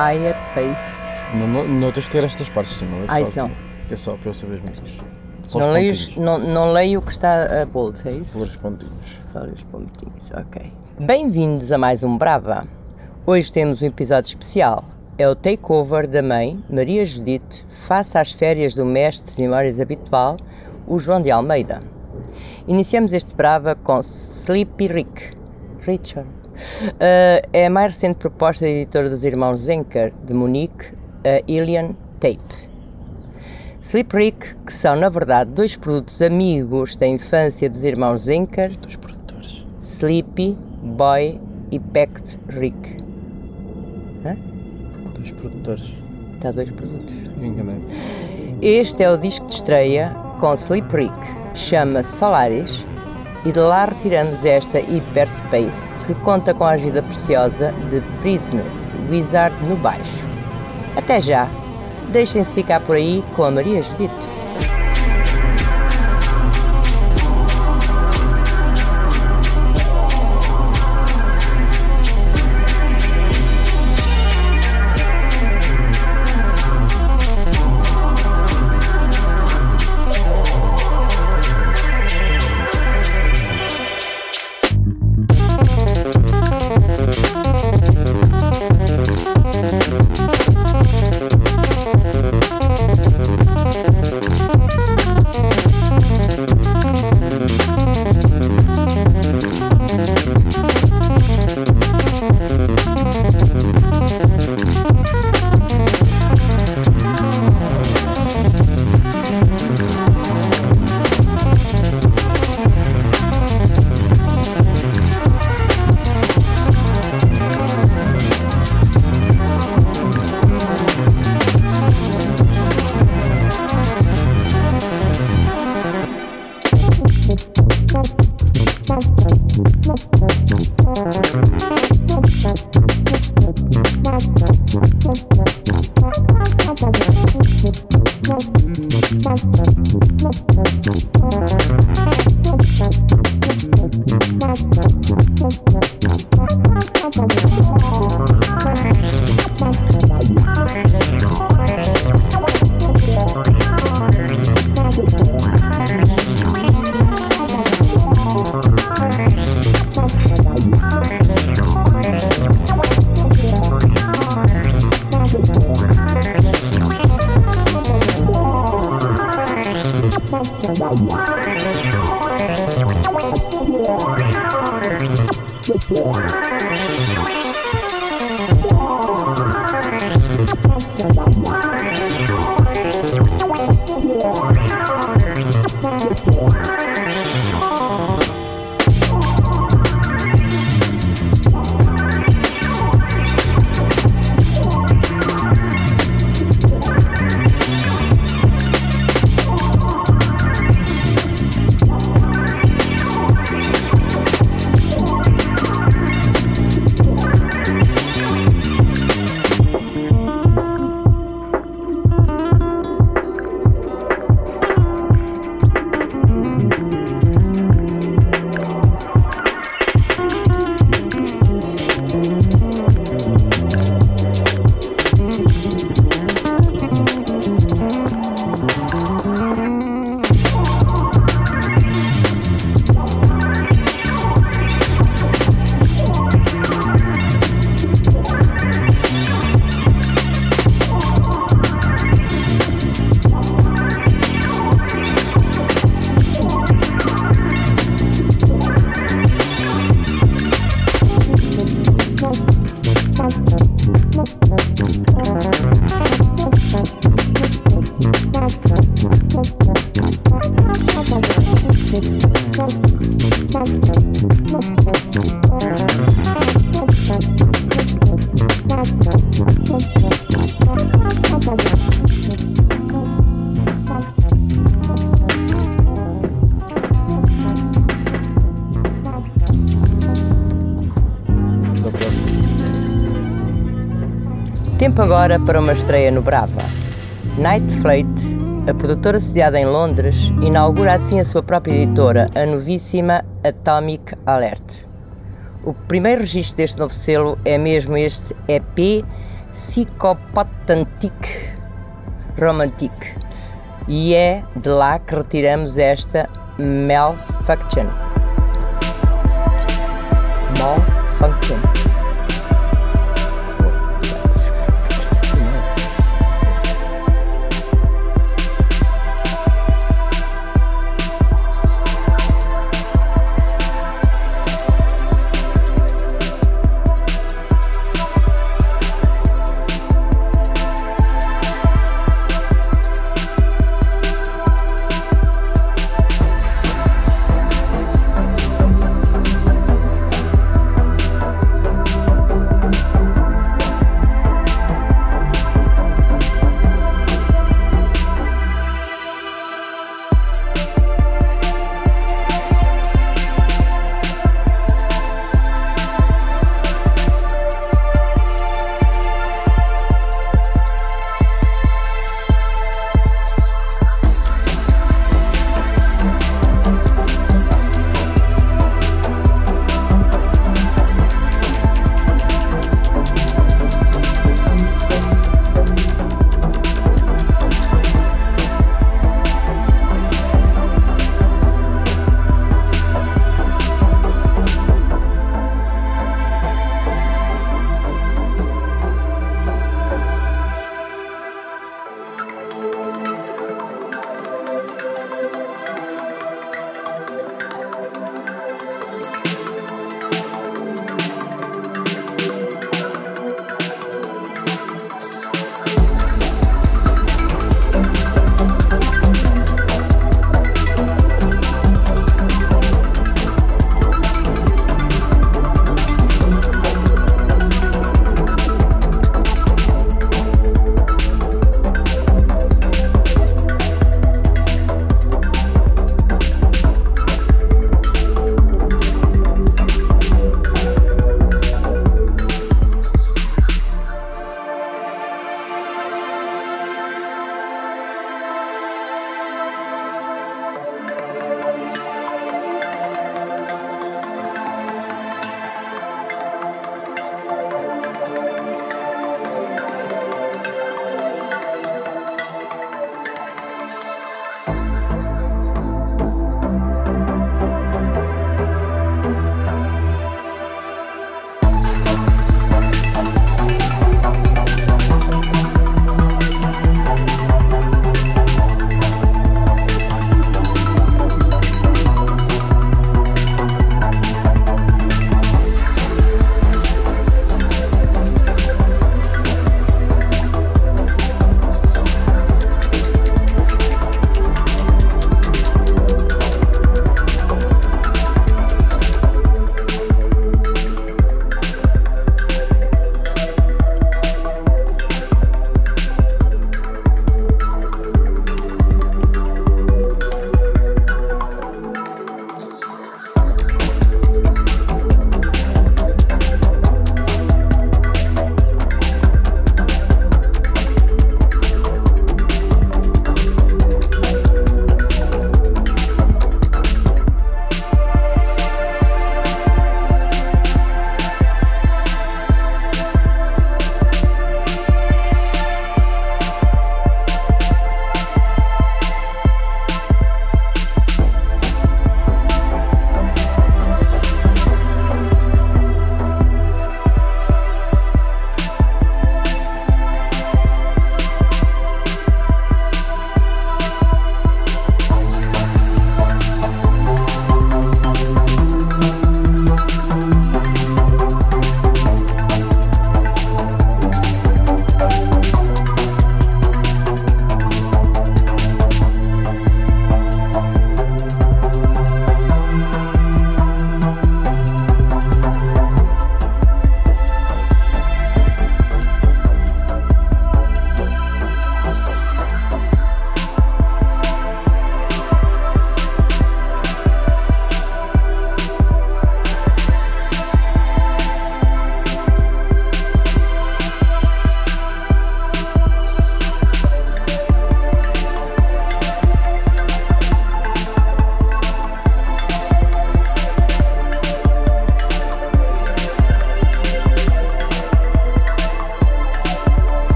Brava. Higher Pace. Não, não, não tens que ter estas partes, sim, não é Ah, só, não. É só para eu saber as músicas. Só Não os leio, pontinhos. não, não leio o que está a bold, é isso? Por os pontinhos. Só os pontinhos, ok. Bem-vindos a mais um Brava. Hoje temos um episódio especial. É o takeover da mãe, Maria Judite, face às férias do mestre de memórias habitual, o João de Almeida. Iniciamos este Brava com Sleepy Rick. Richard. Uh, é a mais recente proposta da editora dos irmãos Zenker, de Munique, a Ilian Tape. Sleep Rick, que são na verdade dois produtos amigos da infância dos irmãos Zenker, Dois produtores. Sleepy, Boy e Packed Rick. Hã? Dois produtores. Está dois produtos. Enganei. Este é o disco de estreia com Sleep Rick, chama-se Solaris, e de lá retiramos esta Hyperspace, que conta com a ajuda preciosa de Prism Wizard no baixo. Até já! Deixem-se ficar por aí com a Maria Judite. Tempo agora para uma estreia no Brava. Night Flight, a produtora sediada em Londres, inaugura assim a sua própria editora, a novíssima Atomic Alert. O primeiro registro deste novo selo é mesmo este EP Psychopotantique Romantique. E é de lá que retiramos esta Malfunction. Malfunction.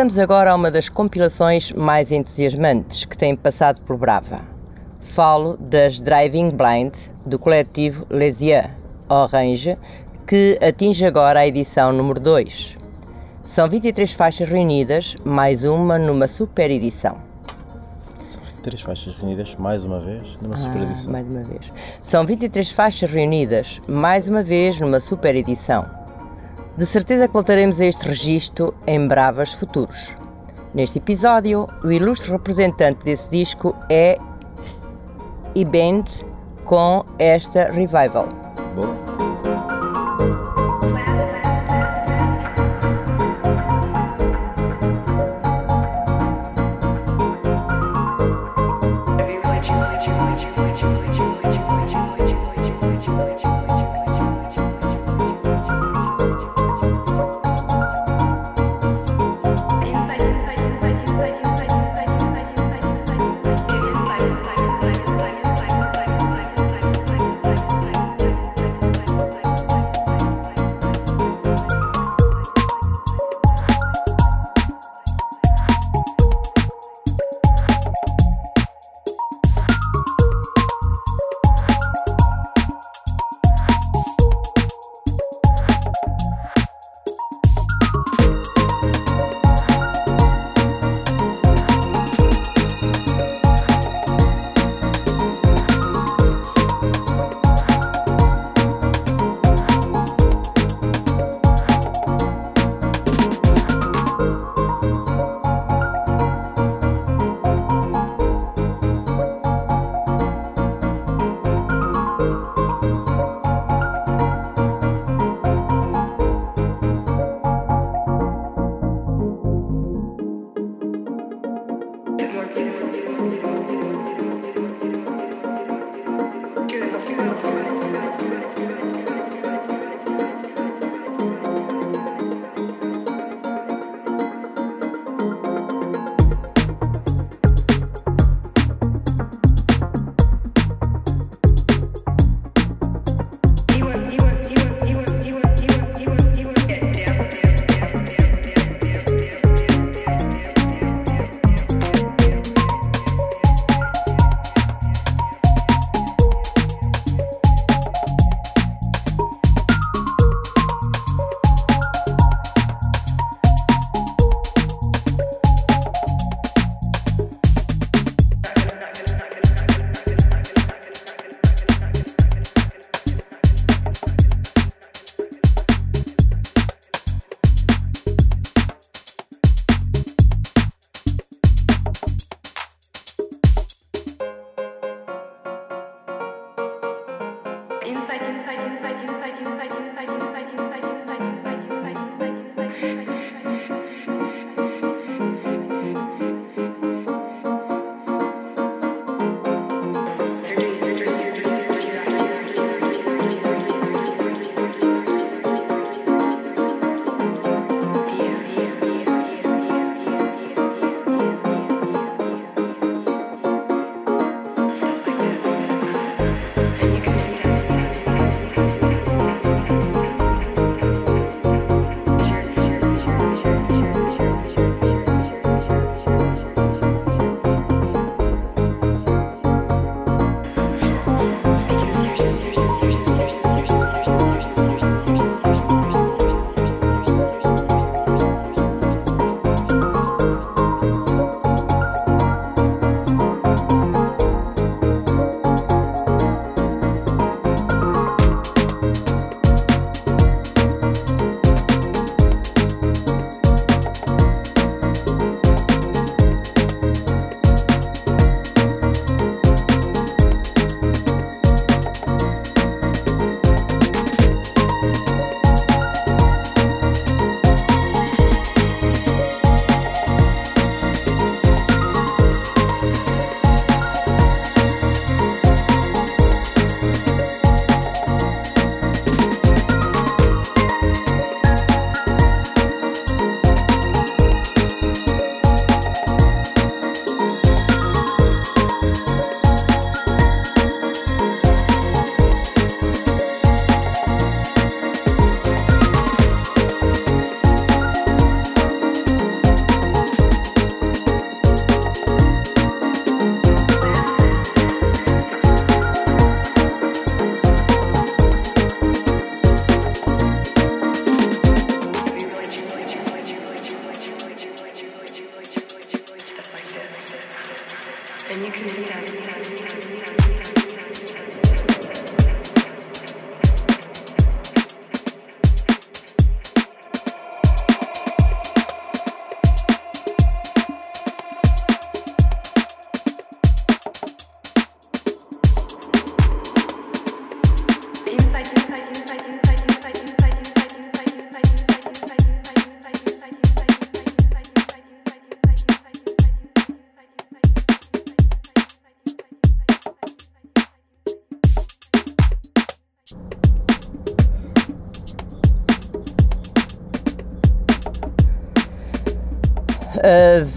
Regressamos agora a uma das compilações mais entusiasmantes que tem passado por Brava. Falo das Driving Blind do coletivo Les Yeux Orange, que atinge agora a edição número 2. São 23 faixas reunidas, mais uma numa super edição. São três faixas reunidas mais uma vez numa super Ah, edição. mais uma vez. São 23 faixas reunidas, mais uma vez numa super edição. De certeza que voltaremos a este registro em bravas futuros. Neste episódio, o ilustre representante desse disco é E-Band com esta revival. Boa.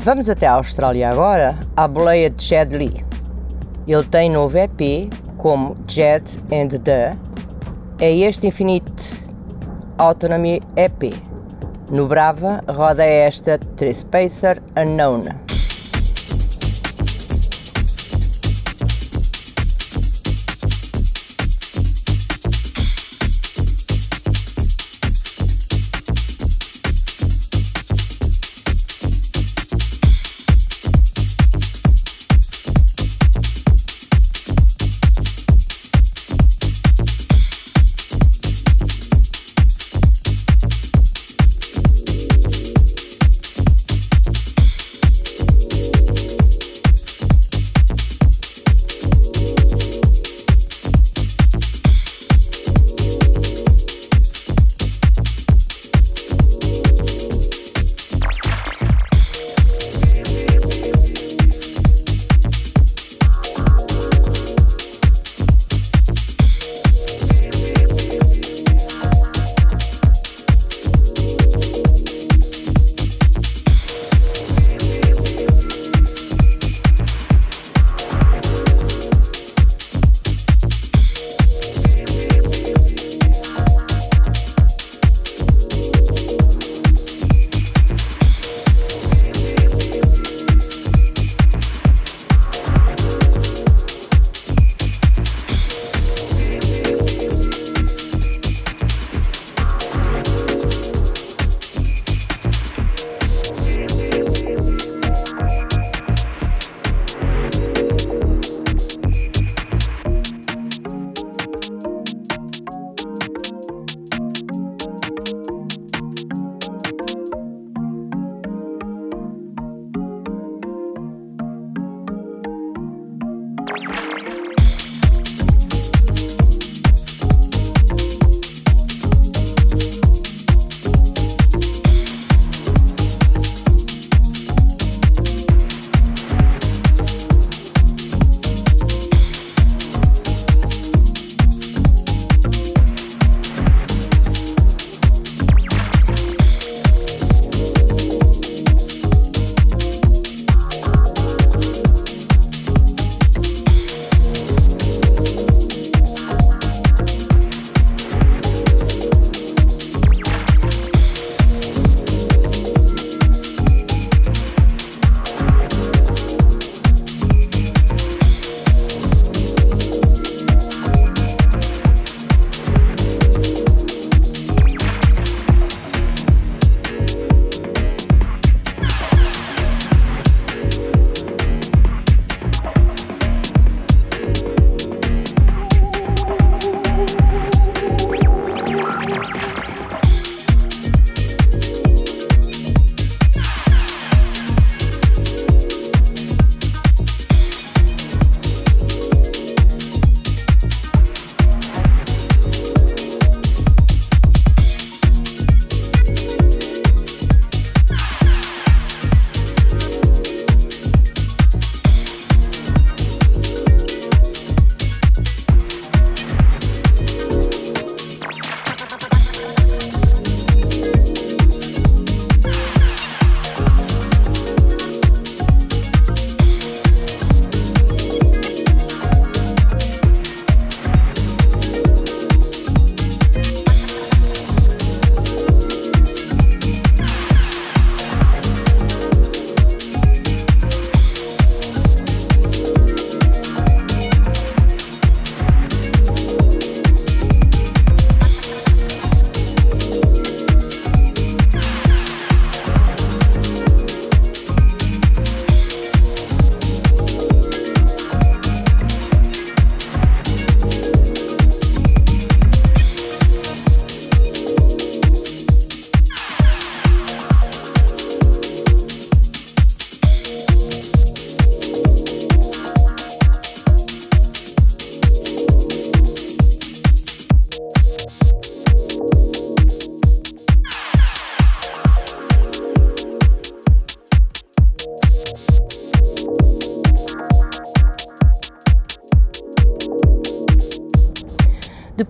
Vamos até a Austrália agora, à boleia de Jed Lee. Ele tem novo EP como Jet and The. É este Infinite Autonomy EP. No Brava roda esta Trespacer Unknown.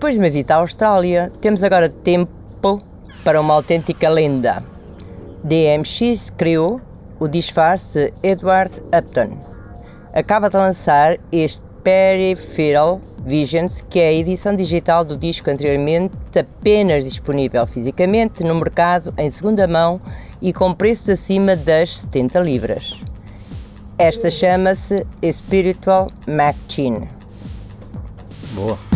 Depois de uma visita à Austrália, temos agora tempo para uma autêntica lenda. DMX criou o disfarce de Edward Upton. Acaba de lançar este Peripheral Visions, que é a edição digital do disco anteriormente apenas disponível fisicamente no mercado em segunda mão e com preços acima das 70 libras. Esta chama-se Spiritual Machine. Boa.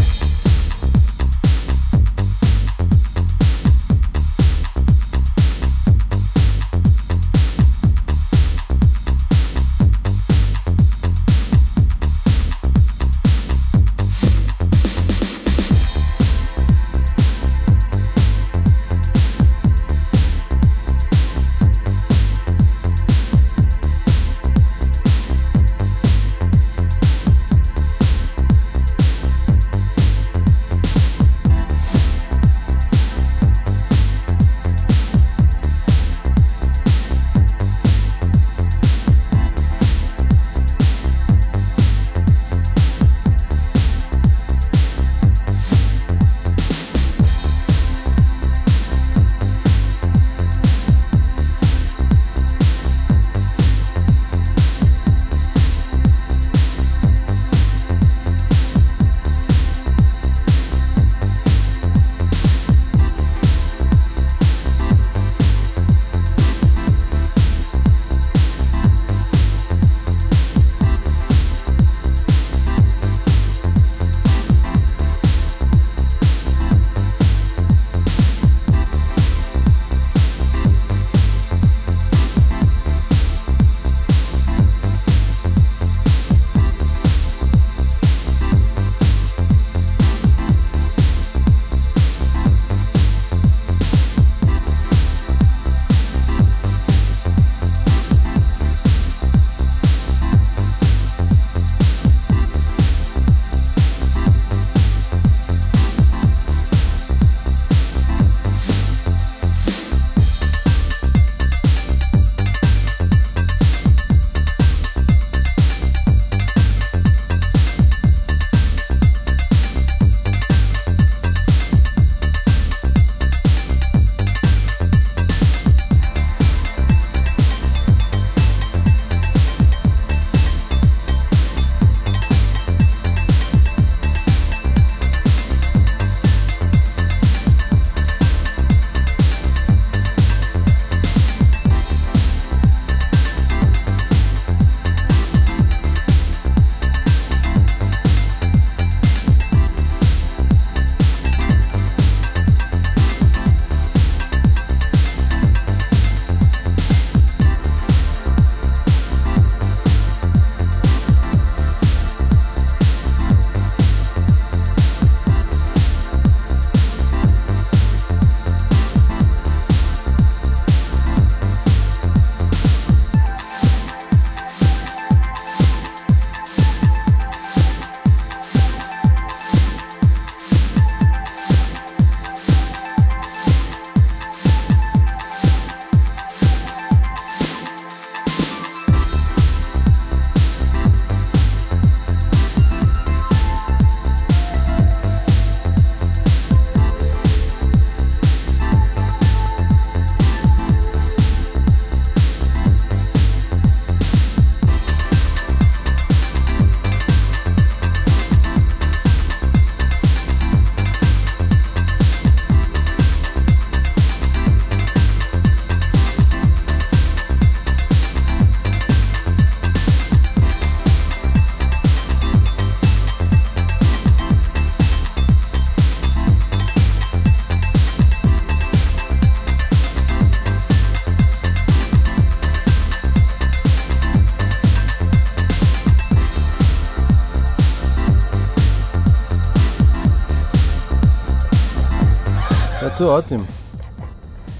Ótimo.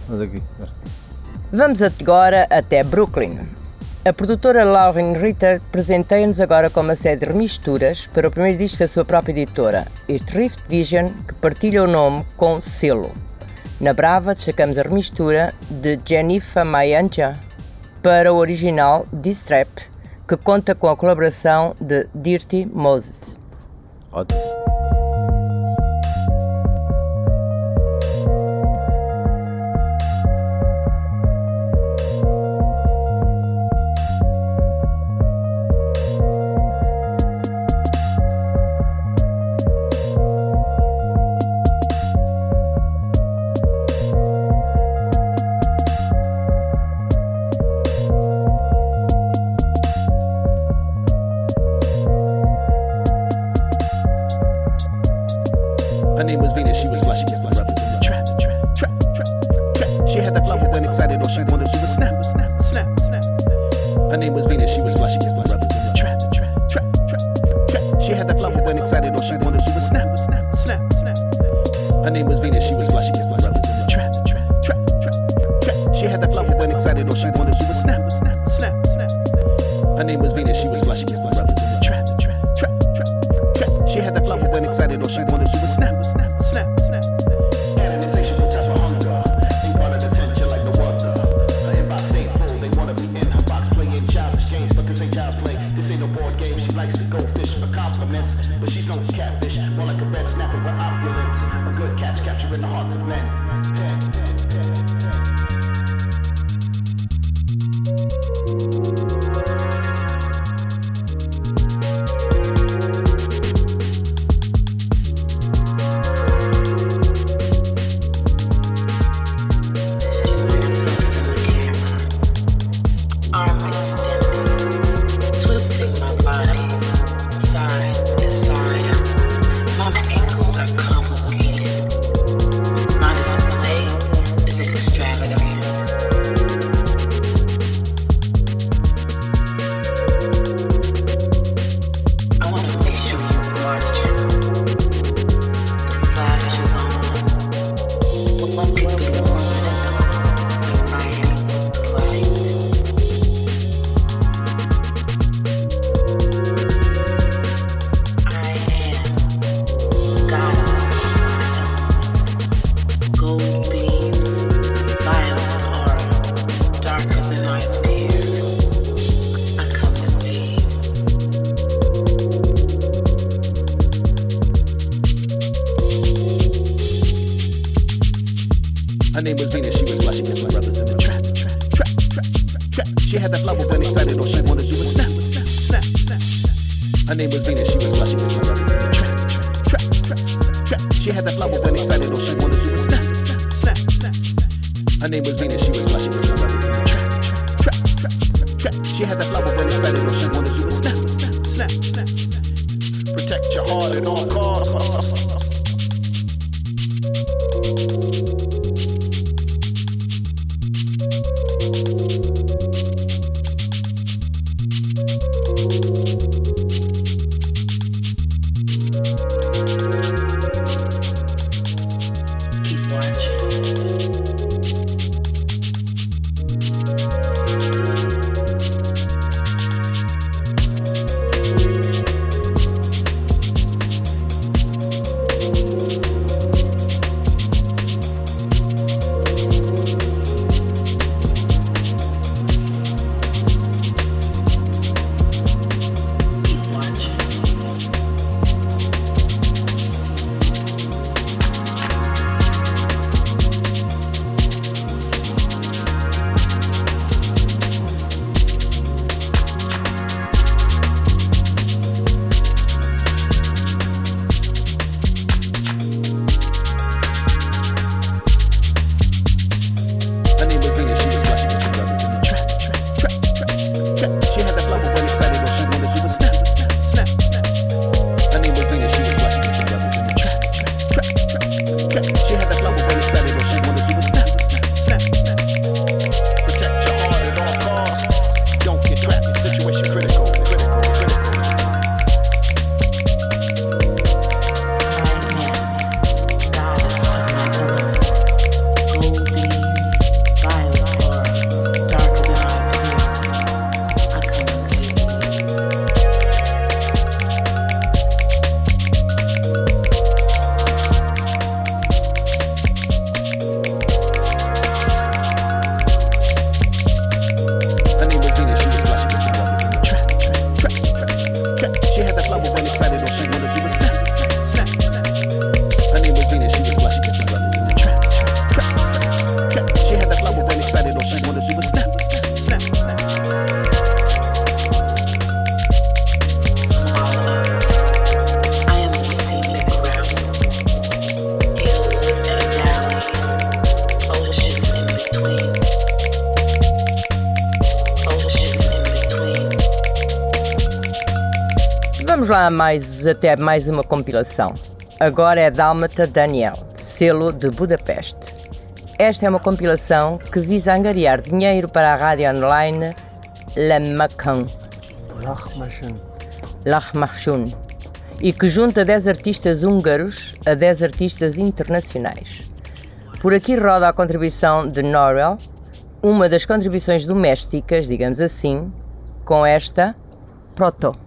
Mas aqui. Vamos agora até Brooklyn. A produtora Lauren Ritter presenteia-nos agora com uma série de remisturas para o primeiro disco da sua própria editora, este Rift Vision, que partilha o nome com Selo. Na Brava destacamos a remistura de Jennifer Mayanja para o original Distrap, que conta com a colaboração de Dirty Moses. Ótimo. Vamos lá mais até mais uma compilação. Agora é Dálmata Daniel, selo de Budapeste. Esta é uma compilação que visa angariar dinheiro para a rádio online La Macan. Lachmachun. E que junta 10 artistas húngaros a 10 artistas internacionais. Por aqui roda a contribuição de Norel, uma das contribuições domésticas, digamos assim, com esta Proto.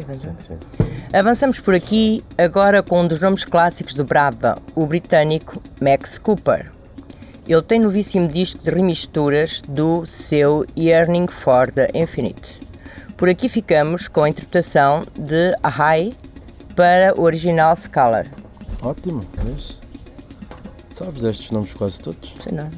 Avançar? Sim. Avançamos por aqui agora com um dos nomes clássicos do Brava, o britânico Max Cooper. Ele tem novíssimo disco de remisturas do seu Yearning for the Infinite. Por aqui ficamos com a interpretação de A High para o original Scalar. Ótimo, vês? Sabes estes nomes quase todos? Sei nada.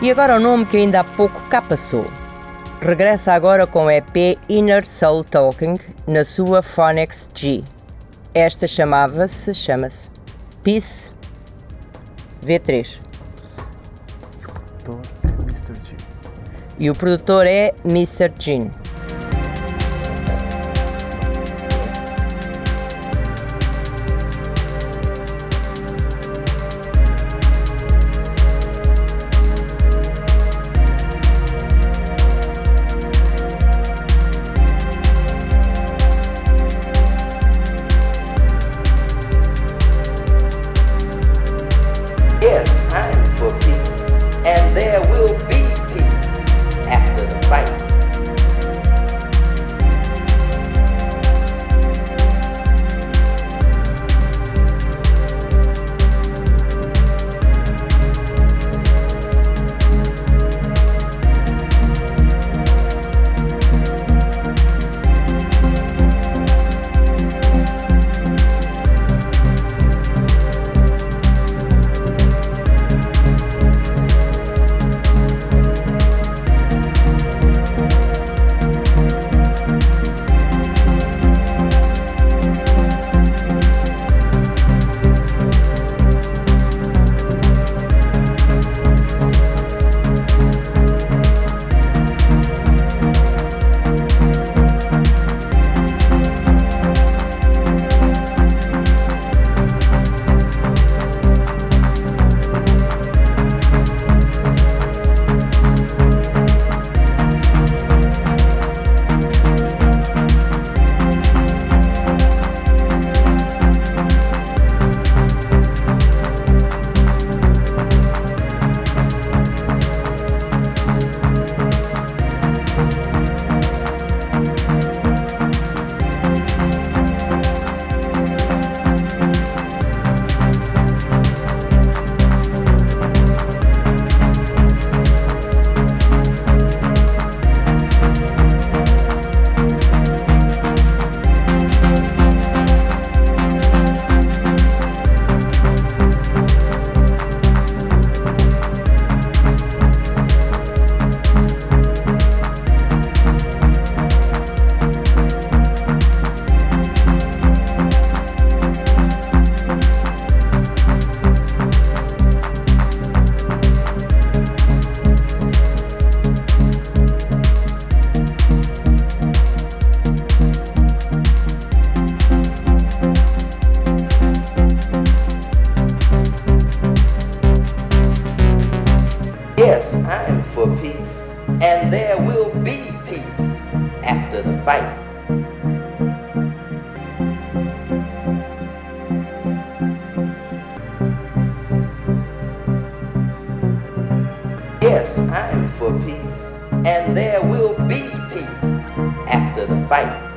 E agora o nome que ainda há pouco cá passou. Regressa agora com o EP Inner Soul Talking na sua Phonex G. Esta chamava-se, chama-se Peace V3 Doutor é Mr. G. e o produtor é Mr. Gene. Yes, I'm for peace, and there will be peace after the fight.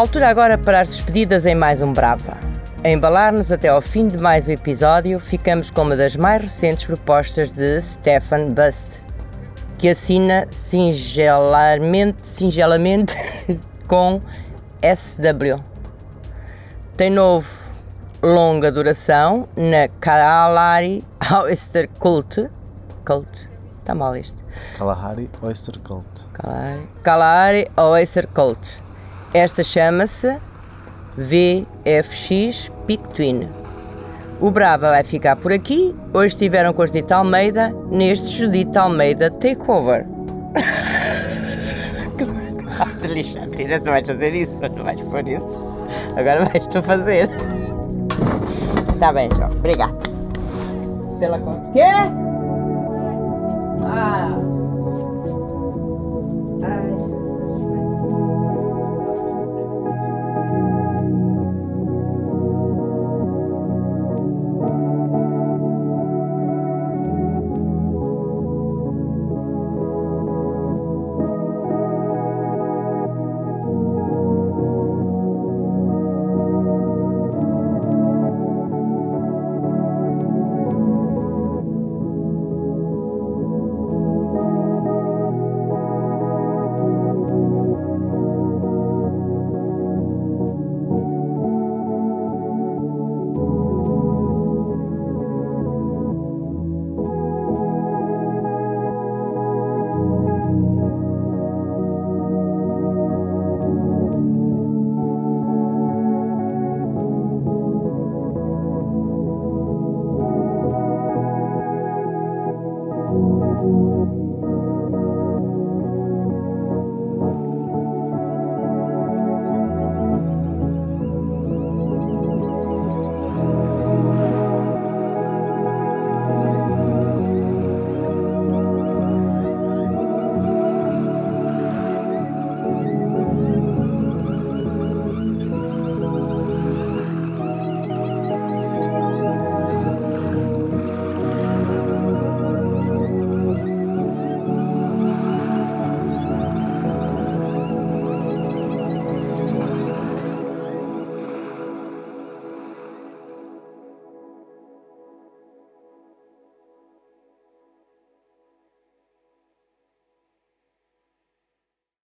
Altura agora para as despedidas em mais um Brava. A embalar-nos até ao fim de mais um episódio, ficamos com uma das mais recentes propostas de Stefan Bust, que assina singelamente, singelamente com SW. Tem novo longa duração na Kalahari Oyster Cult. Cult? Está mal isto. Kalahari Oyster Cult. Kalahari, Kalahari Oyster Cult. Esta chama-se VFX Peak Twin. O Brava vai ficar por aqui. Hoje estiveram com a Judita Almeida neste Judita Almeida Takeover. Te lixar, tira, tu vais fazer isso, não vais pôr isso. Agora vais tu fazer. Tá bem, João. Obrigado. Pela conta. Quê? Ah!